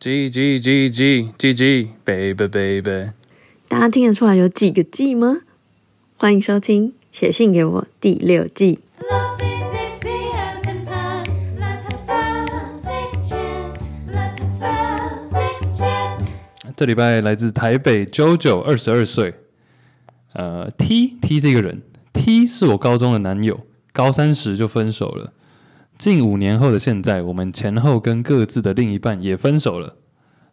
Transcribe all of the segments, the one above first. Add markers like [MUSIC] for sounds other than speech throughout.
G G G G G G baby baby，大家听得出来有几个 G 吗？欢迎收听《写信给我》第六季。这礼拜来自台北 JoJo，二十二岁。呃，T T 是一个人，T 是我高中的男友，高三时就分手了。近五年后的现在，我们前后跟各自的另一半也分手了，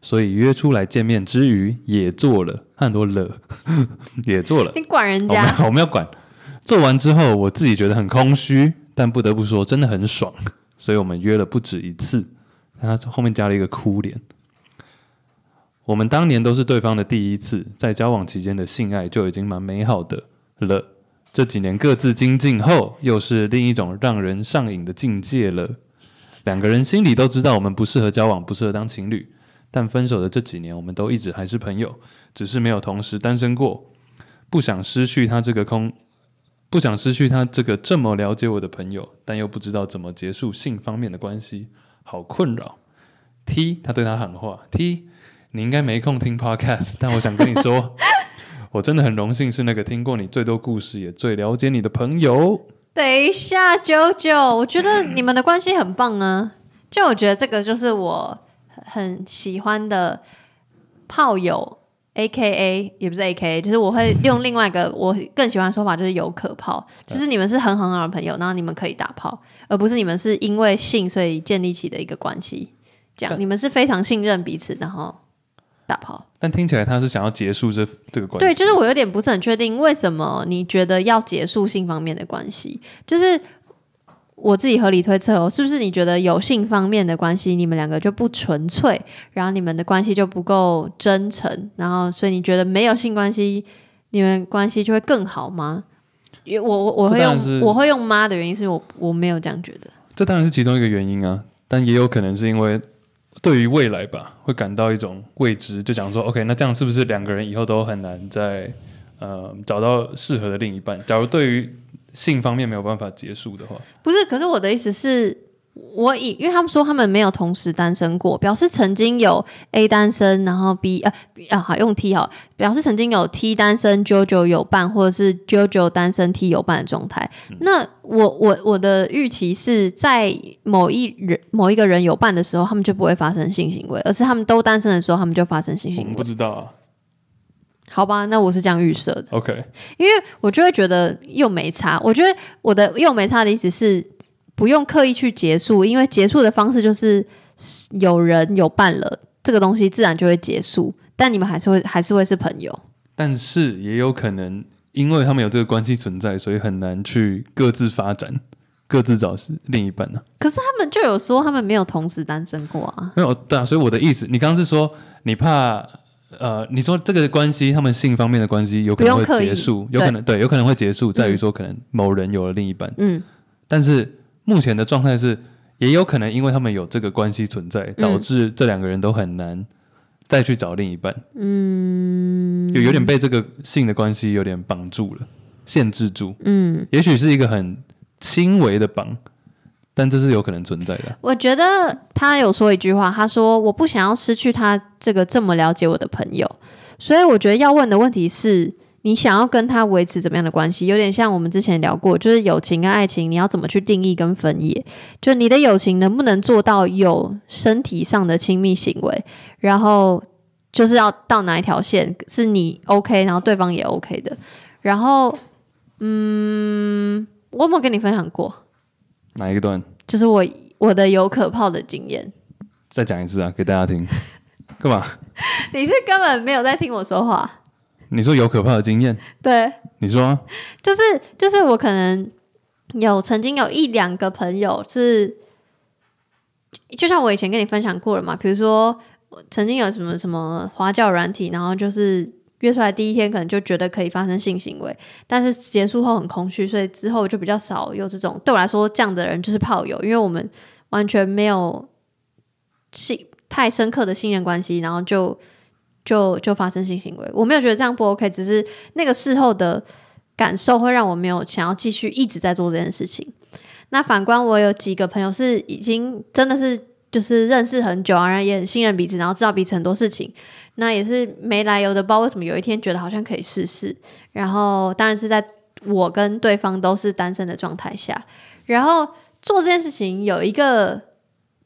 所以约出来见面之余，也做了很多了，[LAUGHS] 也做了。你管人我们家？我们要管。做完之后，我自己觉得很空虚，但不得不说，真的很爽。所以我们约了不止一次。他后面加了一个哭脸。我们当年都是对方的第一次，在交往期间的性爱就已经蛮美好的了。这几年各自精进后，又是另一种让人上瘾的境界了。两个人心里都知道我们不适合交往，不适合当情侣。但分手的这几年，我们都一直还是朋友，只是没有同时单身过。不想失去他这个空，不想失去他这个这么了解我的朋友，但又不知道怎么结束性方面的关系，好困扰。T，他对他喊话：T，你应该没空听 Podcast，但我想跟你说，我真的很荣幸是那个听过你最多故事，也最了解你的朋友。等一下，九九，我觉得你们的关系很棒啊。就我觉得这个就是我很喜欢的炮友，A K A 也不是 A K A，就是我会用另外一个我更喜欢的说法，就是有可炮，就是你们是很很好的朋友，然后你们可以打炮，而不是你们是因为性所以建立起的一个关系。这样，你们是非常信任彼此，然后打炮。但听起来他是想要结束这这个关系。对，就是我有点不是很确定，为什么你觉得要结束性方面的关系？就是我自己合理推测哦，是不是你觉得有性方面的关系，你们两个就不纯粹，然后你们的关系就不够真诚，然后所以你觉得没有性关系，你们关系就会更好吗？因为我我我会用我会用妈的原因是我我没有这样觉得。这当然是其中一个原因啊，但也有可能是因为对于未来吧，会感到一种未知，就讲说，OK，那这样是不是两个人以后都很难再呃找到适合的另一半？假如对于性方面没有办法结束的话，不是，可是我的意思是，我以因为他们说他们没有同时单身过，表示曾经有 A 单身，然后 B 呃 B- 啊好用 T 好，表示曾经有 T 单身，JoJo 有伴，或者是 JoJo 单身 T 有伴的状态。那我我我的预期是在某一人某一个人有伴的时候，他们就不会发生性行为，而是他们都单身的时候，他们就发生性我们不。知道啊。好吧，那我是这样预设的。OK，因为我就会觉得又没差。我觉得我的又没差的意思是不用刻意去结束，因为结束的方式就是有人有伴了，这个东西自然就会结束。但你们还是会还是会是朋友。但是也有可能因为他们有这个关系存在，所以很难去各自发展，各自找另一半呢、可是他们就有说他们没有同时单身过啊。没有，对啊，所以我的意思，你刚刚是说你怕，呃，你说这个关系，他们性方面的关系有可能会结束，有可能对，有可能会结束，在于说可能某人有了另一半，嗯，但是目前的状态是，也有可能因为他们有这个关系存在，嗯。导致这两个人都很难再去找另一半，嗯，有有点被这个性的关系有点绑住了，限制住，嗯，也许是一个很轻微的绑，但这是有可能存在的。啊。我觉得他有说一句话，他说我不想要失去他这个这么了解我的朋友，所以我觉得要问的问题是。你想要跟他维持怎么样的关系？有点像我们之前聊过，就是友情跟爱情，你要怎么去定义跟分野？就你的友情能不能做到有身体上的亲密行为，然后就是要到哪一条线是你 OK，然后对方也 OK 的。然后，嗯，我有没有跟你分享过？哪一个段？就是我我的有可炮的经验。再讲一次啊，给大家听。干嘛？[LAUGHS] 你是根本没有在听我说话，你说有可怕的经验？对，你说啊就是就是我可能有曾经有一两个朋友是，就像我以前跟你分享过了嘛，比如说曾经有什么什么花教软体，然后就是约出来第一天可能就觉得可以发生性行为，但是结束后很空虚，所以之后就比较少有这种对我来说这样的人就是炮友，因为我们完全没有信太深刻的信任关系，然后就就就发生性行为。我没有觉得这样不 OK，只是那个事后的感受会让我没有想要继续一直在做这件事情。那反观我有几个朋友是已经真的是就是认识很久啊，然后也很信任彼此，然后知道彼此很多事情。那也是没来由的，不知道为什么有一天觉得好像可以试试。然后当然是在我跟对方都是单身的状态下，然后做这件事情有一个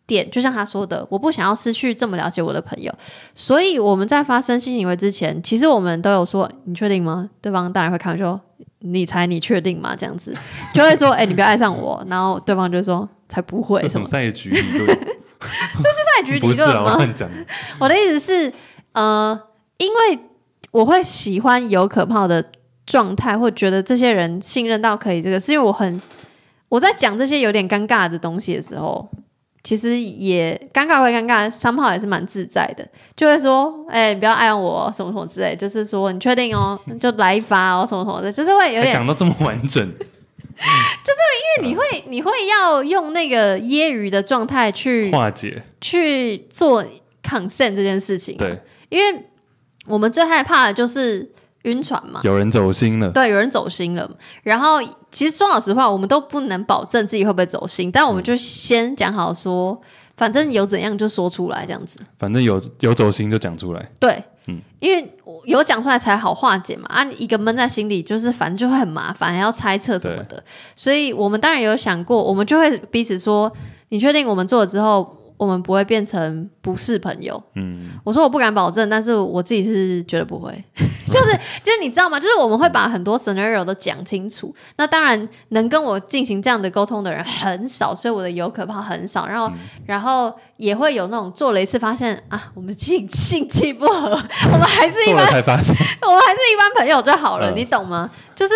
点，就像他说的，我不想要失去这么了解我的朋友，所以我们在发生性行为之前，其实我们都有说：“你确定吗？”对方当然会开玩笑，你猜你确定吗？这样子就会说：“哎、你不要爱上我。”然后对方就说：“才不会什么这什么赛局理论？赛局理 [LAUGHS] 不是啊，论吗？”我乱讲的。我的意思是，呃，因为我会喜欢有可怕的状态，或觉得这些人信任到可以这个，是因为我很我在讲这些有点尴尬的东西的时候，其实也尴尬会尴尬，三炮也是蛮自在的，就会说，哎、你不要爱我哦什么什么之类，就是说你确定哦，就来一发哦，什么什么的，就是会有点还讲到这么 [LAUGHS] 完整，就是因为你会你会要用那个揶揄的状态去化解。去做 consent 这件事情，对，因为我们最害怕的就是晕船嘛，有人走心了，对，有人走心了。然后其实说老实话，我们都不能保证自己会不会走心，但我们就先讲好说，反正有怎样就说出来，这样子。反正有有走心就讲出来。对，嗯因为我有讲出来才好化解嘛。啊，一个闷在心里，就是反正就会很麻烦，还要猜测什么的。所以我们当然有想过，我们就会彼此说：“你确定我们做了之后，我们不会变成不是朋友？”嗯，我说我不敢保证，但是我自己是觉得不会，[LAUGHS] 就是就是你知道吗？就是我们会把很多 scenario 都讲清楚。那当然能跟我进行这样的沟通的人很少，所以我的有可怕很少。然后、然后也会有那种做了一次发现啊，我们性性气不合，[LAUGHS] 我们还是一般才发现，[LAUGHS] 我们还是一般朋友就好了，嗯你懂吗？就是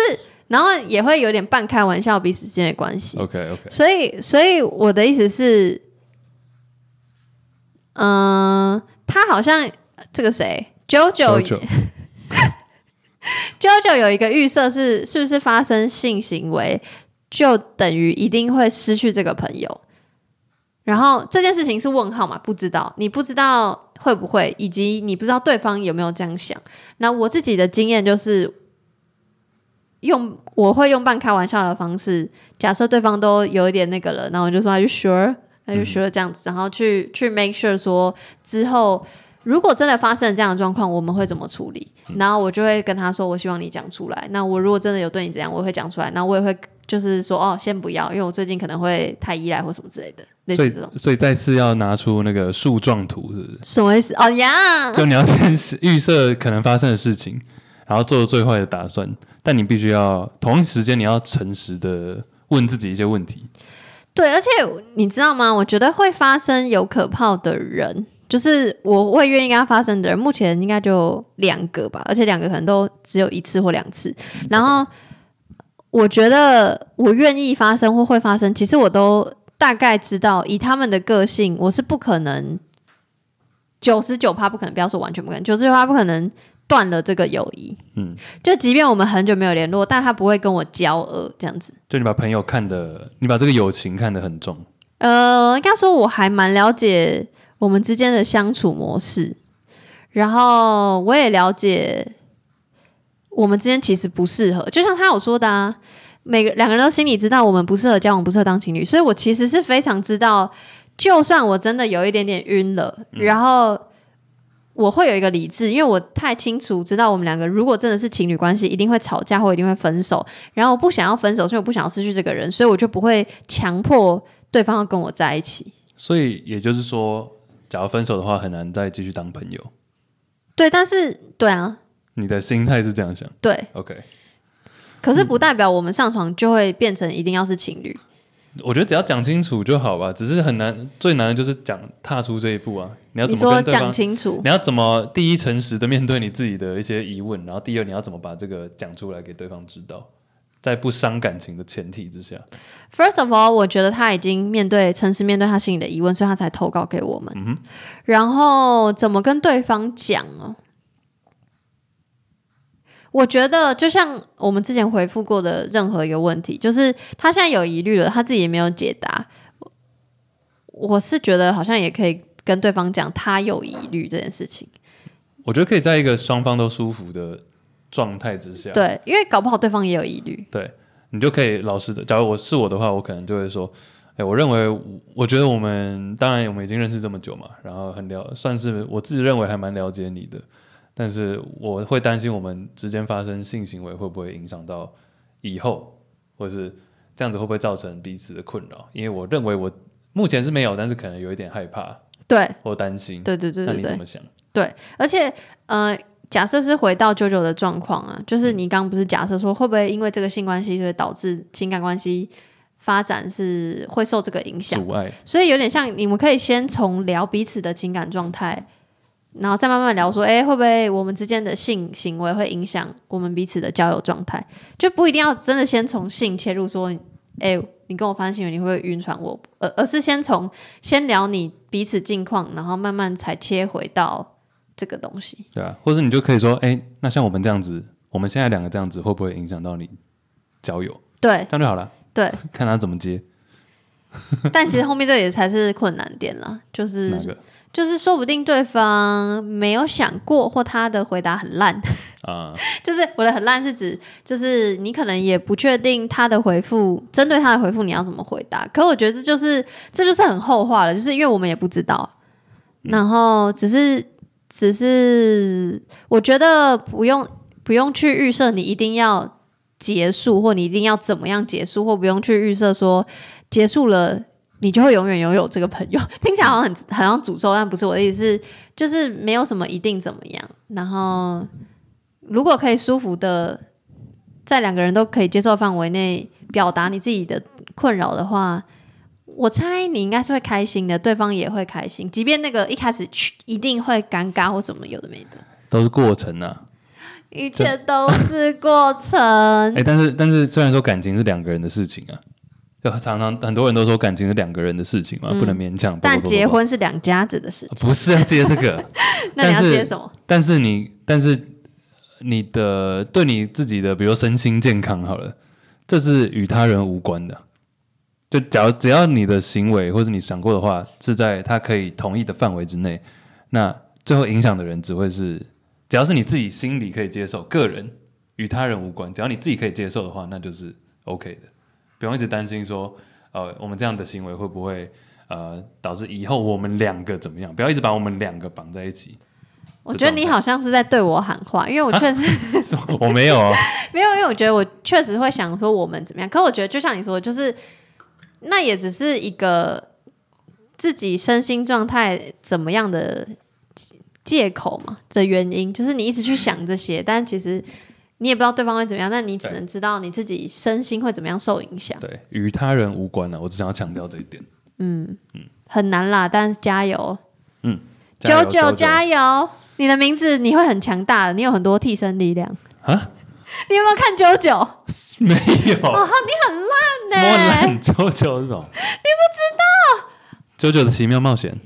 然后也会有点半开玩笑彼此之间的关系。OK OK，所以，所以我的意思是，嗯、他好像这个谁九九九九九有一个预设是，是不是发生性行为就等于一定会失去这个朋友？然后这件事情是问号嘛？不知道，你不知道会不会，以及你不知道对方有没有这样想。那我自己的经验就是，用我会用半开玩笑的方式，假设对方都有一点那个了，然后我就说 Are you sure？Are you sure？这样子，然后去去 make sure 说之后如果真的发生这样的状况，我们会怎么处理？然后我就会跟他说，我希望你讲出来。那我如果真的有对你这样，我会讲出来。那我也会就是说，哦，先不要，因为我最近可能会太依赖或什么之类的，类所以似这种。所以再次要拿出那个树状图，是不是？什么意思？哦呀，就你要先预设可能发生的事情，然后做最坏的打算，但你必须要同一时间你要诚实的问自己一些问题。对，而且你知道吗？我觉得会发生有可炮的人，就是我会愿意跟他发生的人，目前应该就两个吧，而且两个可能都只有一次或两次。然后我觉得我愿意发生或会发生，其实我都大概知道，以他们的个性，我是不可能九十九趴不可能，不要说完全不可能，九十九趴不可能断了这个友谊。嗯，就即便我们很久没有联络，但他不会跟我交恶这样子。就你把朋友看的，你把这个友情看得很重。呃，应该说我还蛮了解我们之间的相处模式，然后我也了解我们之间其实不适合，就像他有说的啊，每个两个人都心里知道我们不适合交往，不适合当情侣，所以我其实是非常知道，就算我真的有一点点晕了，然后。我会有一个理智，因为我太清楚知道我们两个如果真的是情侣关系，一定会吵架或一定会分手。然后我不想要分手，所以我不想要失去这个人，所以我就不会强迫对方要跟我在一起。所以也就是说，假如分手的话，很难再继续当朋友。对，但是对啊，你的心态是这样想对，？OK，可是不代表我们上床就会变成一定要是情侣。我觉得只要讲清楚就好吧。只是很难，最难的就是讲踏出这一步啊。你要怎么跟对方？清楚，你要怎么第一诚实的面对你自己的一些疑问，然后第二你要怎么把这个讲出来给对方知道，在不伤感情的前提之下。First of all，我觉得他已经面对诚实面对他心里的疑问，所以他才投稿给我们。然后怎么跟对方讲哦？我觉得就像我们之前回复过的任何一个问题，就是他现在有疑虑了，他自己也没有解答。我是觉得好像也可以跟对方讲他有疑虑这件事情。我觉得可以在一个双方都舒服的状态之下，对，因为搞不好对方也有疑虑。对你就可以老实的。假如我是我的话，我可能就会说，哎，我认为，我觉得我们当然我们已经认识这么久嘛，然后很了，算是我自己认为还蛮了解你的，但是我会担心我们之间发生性行为会不会影响到以后，或是这样子会不会造成彼此的困扰？因为我认为我目前是没有，但是可能有一点害怕对或担心。对对对对对那你怎，么想？对而且呃，假设是回到九九的状况啊，就是你刚刚不是假设说会不会因为这个性关系，所以导致情感关系发展是会受这个影响？阻碍？所以有点像你们可以先从聊彼此的情感状态，然后再慢慢聊说，哎，会不会我们之间的性行为会影响我们彼此的交友状态？就不一定要真的先从性切入说，哎，你跟我发生性行为，你会不会晕船我？而而是先从先聊你彼此近况，然后慢慢才切回到这个东西。对啊，或者你就可以说，哎，那像我们这样子，我们现在两个这样子，会不会影响到你交友？对这样就好了，对，[LAUGHS] 看他怎么接。[LAUGHS] 但其实后面这个也才是困难点了，就是就是说不定对方没有想过，或他的回答很烂。啊？[LAUGHS] 就是我的很烂是指，就是你可能也不确定他的回复，针对他的回复你要怎么回答。可我觉得这就是这就是很后话了，就是因为我们也不知道，然后只是只是我觉得不用不用去预设你一定要结束，或你一定要怎么样结束，或不用去预设说结束了。你就会永远拥有这个朋友，[LAUGHS] 听起来好像很好像诅咒，但不是我的意思，就是没有什么一定怎么样。然后如果可以舒服的在两个人都可以接受范围内表达你自己的困扰的话，我猜你应该是会开心的，对方也会开心，即便那个一开始去一定会尴尬或什么有的没的，都是过程啊。一切都是过程 [LAUGHS] 哎、。但是但是虽然说感情是两个人的事情啊，就常常很多人都说感情是两个人的事情嘛，不能勉强。嗯但结婚是两家子的事情，不是要接这个，[LAUGHS] 那你要接什么？但是你但是你的对你自己的，比如说身心健康好了，这是与他人无关的。就假如只要你的行为或者你想过的话是在他可以同意的范围之内，那最后影响的人只会是，只要是你自己心里可以接受，个人与他人无关，只要你自己可以接受的话，那就是 OK 的，不用一直担心说，呃，我们这样的行为会不会呃导致以后我们两个怎么样？不要一直把我们两个绑在一起。我觉得你好像是在对我喊话，因为我确实、[LAUGHS] 我没有啊，没有，因为我觉得我确实会想说我们怎么样，可我觉得就像你说的，就是那也只是一个自己身心状态怎么样的借口嘛的原因，就是你一直去想这些，但其实你也不知道对方会怎么样，但你只能知道你自己身心会怎么样受影响，对，与他人无关了。我只想要强调这一点。嗯嗯很难啦，但是加油，嗯九九加油！你的名字你会很强大的，你有很多替身力量。啊？你有没有看九九？没有，哦，你很烂什么、烂九九？你不知道九九的奇妙冒险？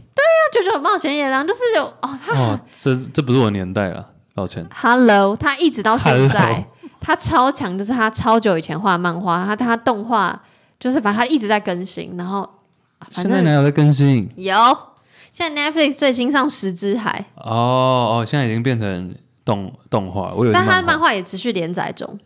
九九冒险野狼就是有哦他哦，这这不是我年代了，抱歉。，Hello，他一直到现在 Hello，他超强，就是他超久以前画漫画，他他动画就是反正他一直在更新，然后现在哪有在更新？有，现在 Netflix 最新上《十之海哦哦，现在已经变成动动画，我有》，但他的漫画，画也持续连载中。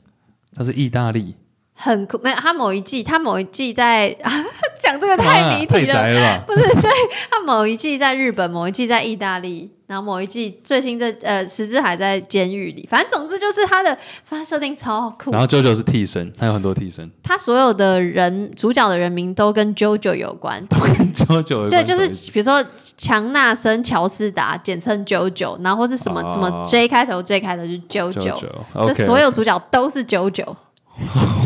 他是意大利，很酷，没有他某一季，他某一季在 [LAUGHS] 讲这个太离太题了，宅了吧？[LAUGHS] 他某一季在日本，某一季在意大利，然后某一季最新这呃十之海在监狱里，反正总之就是他的发现设定超酷然，后九九是替身，他有很多替身，他所有的人主角的人名都跟 JoJo 有关。都跟九九有对，关就是比如说强纳森乔斯达，简称 JoJo，然后或是什么、哦什么 J 开头 J 开头就是九 JoJo，九所以，OK，所有主角都是 JoJo。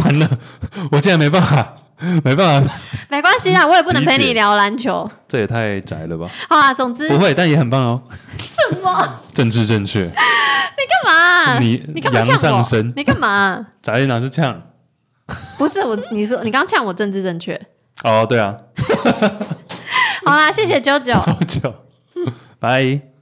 完了，[LAUGHS] 我竟然没办法，没办法，没关系啦，我也不能陪你聊篮球。这也太宅了吧？好啦，总之不会，但也很棒哦，什么？政治正确，你干嘛？你你干嘛呛我上身？你干嘛？宅哪是呛？不是我，你说你刚呛我政治正确。哦，对啊，好啦，谢谢九九。九九，拜。